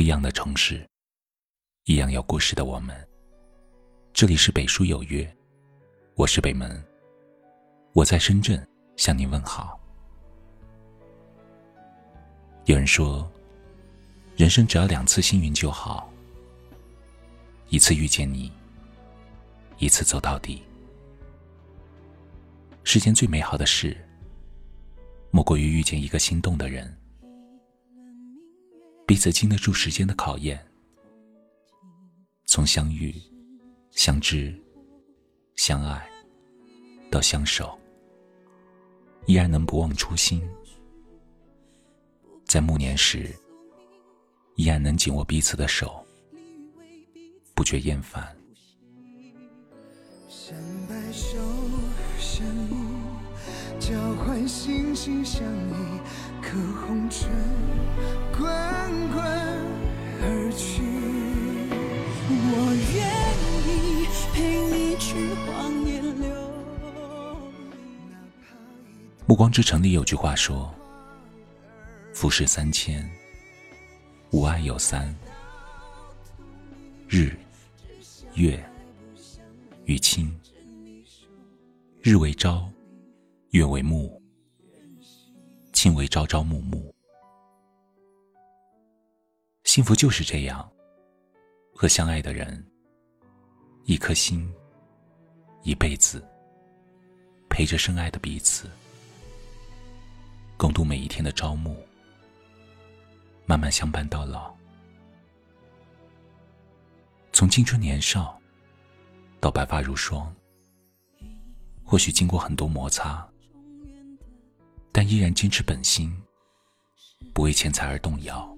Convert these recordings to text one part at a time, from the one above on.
一样的城市，一样有故事的我们。这里是北书有约，我是北门，我在深圳向您问好。有人说，人生只要两次幸运就好，一次遇见你，一次走到底。世间最美好的事，莫过于遇见一个心动的人，彼此经得住时间的考验，从相遇、相知、相爱到相守，依然能不忘初心，在暮年时，依然能紧握彼此的手，不觉厌烦。交换心心相印，可红尘滚滚而去。我愿意陪你去荒野流。暮光之城里有句话说：“浮世三千，无爱有三，日、月与卿。日为朝。”月为暮，卿为朝朝暮暮。幸福就是这样，和相爱的人，一颗心，一辈子，陪着深爱的彼此，共度每一天的朝暮，慢慢相伴到老。从青春年少到白发如霜，或许经过很多摩擦。但依然坚持本心，不为钱财而动摇，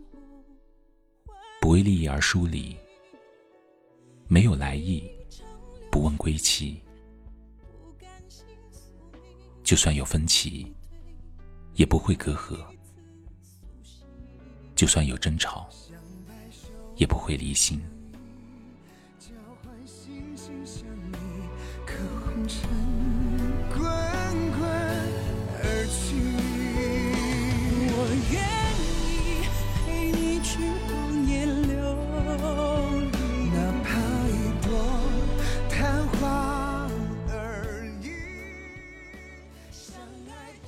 不为利益而疏离，没有来意，不问归期。就算有分歧，也不会隔阂；就算有争吵，也不会离心。交换星星相可红尘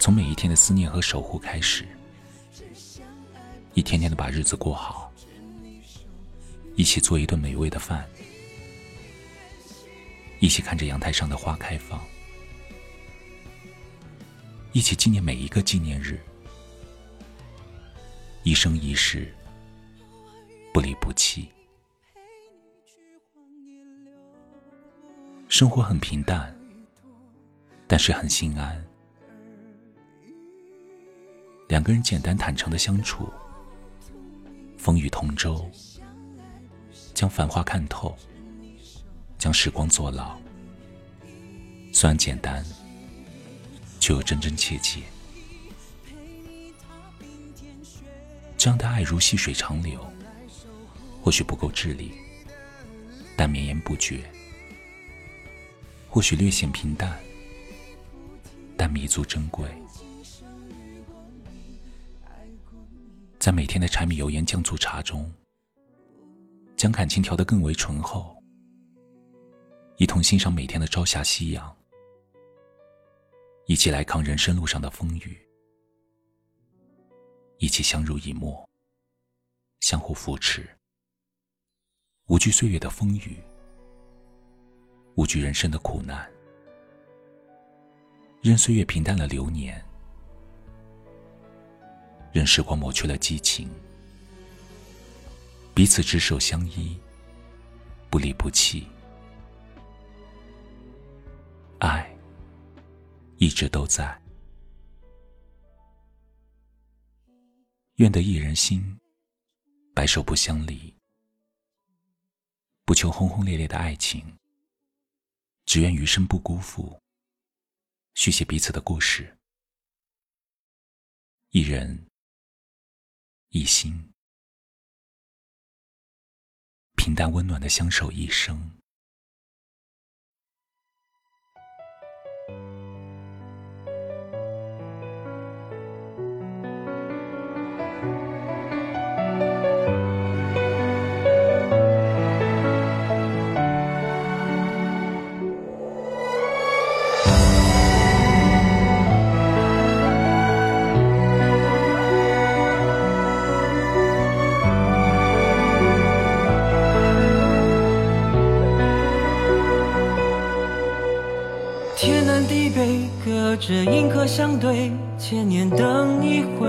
从每一天的思念和守护开始，一天天的把日子过好，一起做一顿美味的饭，一起看着阳台上的花开放，一起纪念每一个纪念日，一生一世不离不弃。生活很平淡，但是很心安。两个人简单坦诚的相处，风雨同舟，将繁华看透，将时光坐牢。虽然简单，却又真真切切。这样的爱如细水长流，或许不够智力，但绵延不绝；或许略显平淡，但弥足珍贵。在每天的柴米油盐酱醋茶中，将感情调得更为醇厚。一同欣赏每天的朝霞夕阳，一起来扛人生路上的风雨，一起相濡以沫，相互扶持，无惧岁月的风雨，无惧人生的苦难，任岁月平淡了流年。任时光抹去了激情，彼此执手相依，不离不弃，爱一直都在。愿得一人心，白首不相离。不求轰轰烈烈的爱情，只愿余生不辜负，续写彼此的故事。一人。一心，平淡温暖的相守一生。这银河相对，千年等一回。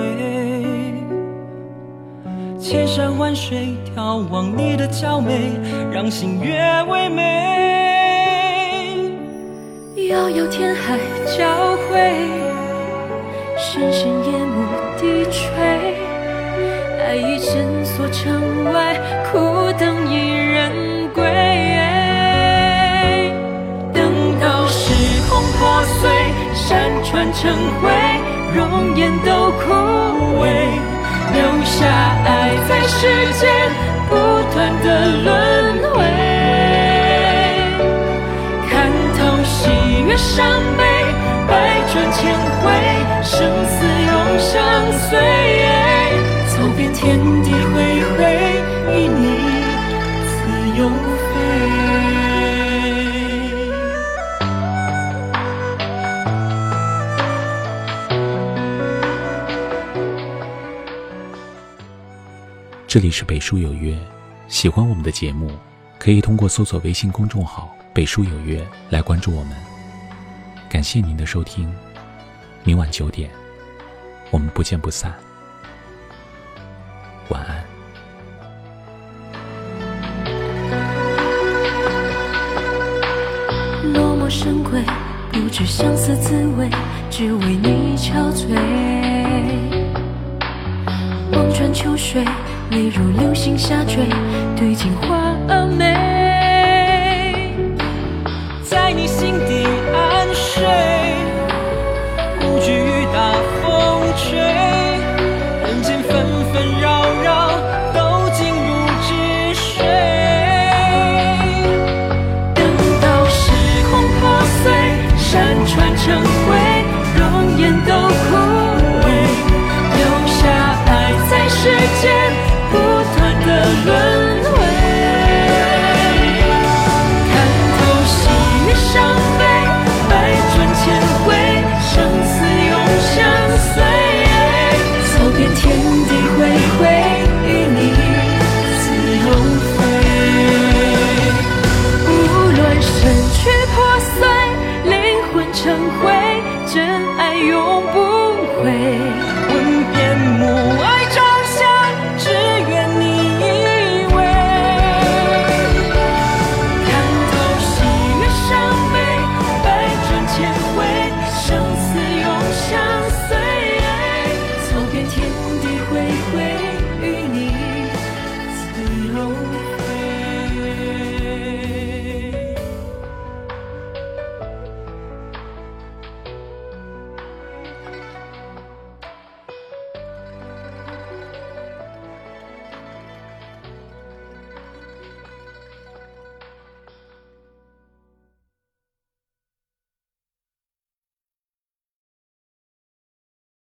千山万水眺望你的娇美，让星月为美。遥遥天海交汇，深深夜幕山川成灰，容颜都枯萎。留下爱在世间不断的轮回，看透喜悦伤悲，百转千回，生死永相随。这里是北书有约，喜欢我们的节目，可以通过搜索微信公众号“北书有约”来关注我们。感谢您的收听，明晚九点，我们不见不散。晚安。落寞深闺，不知相思滋味，只为你憔悴。望穿秋水。泪如流星下坠，对镜花美，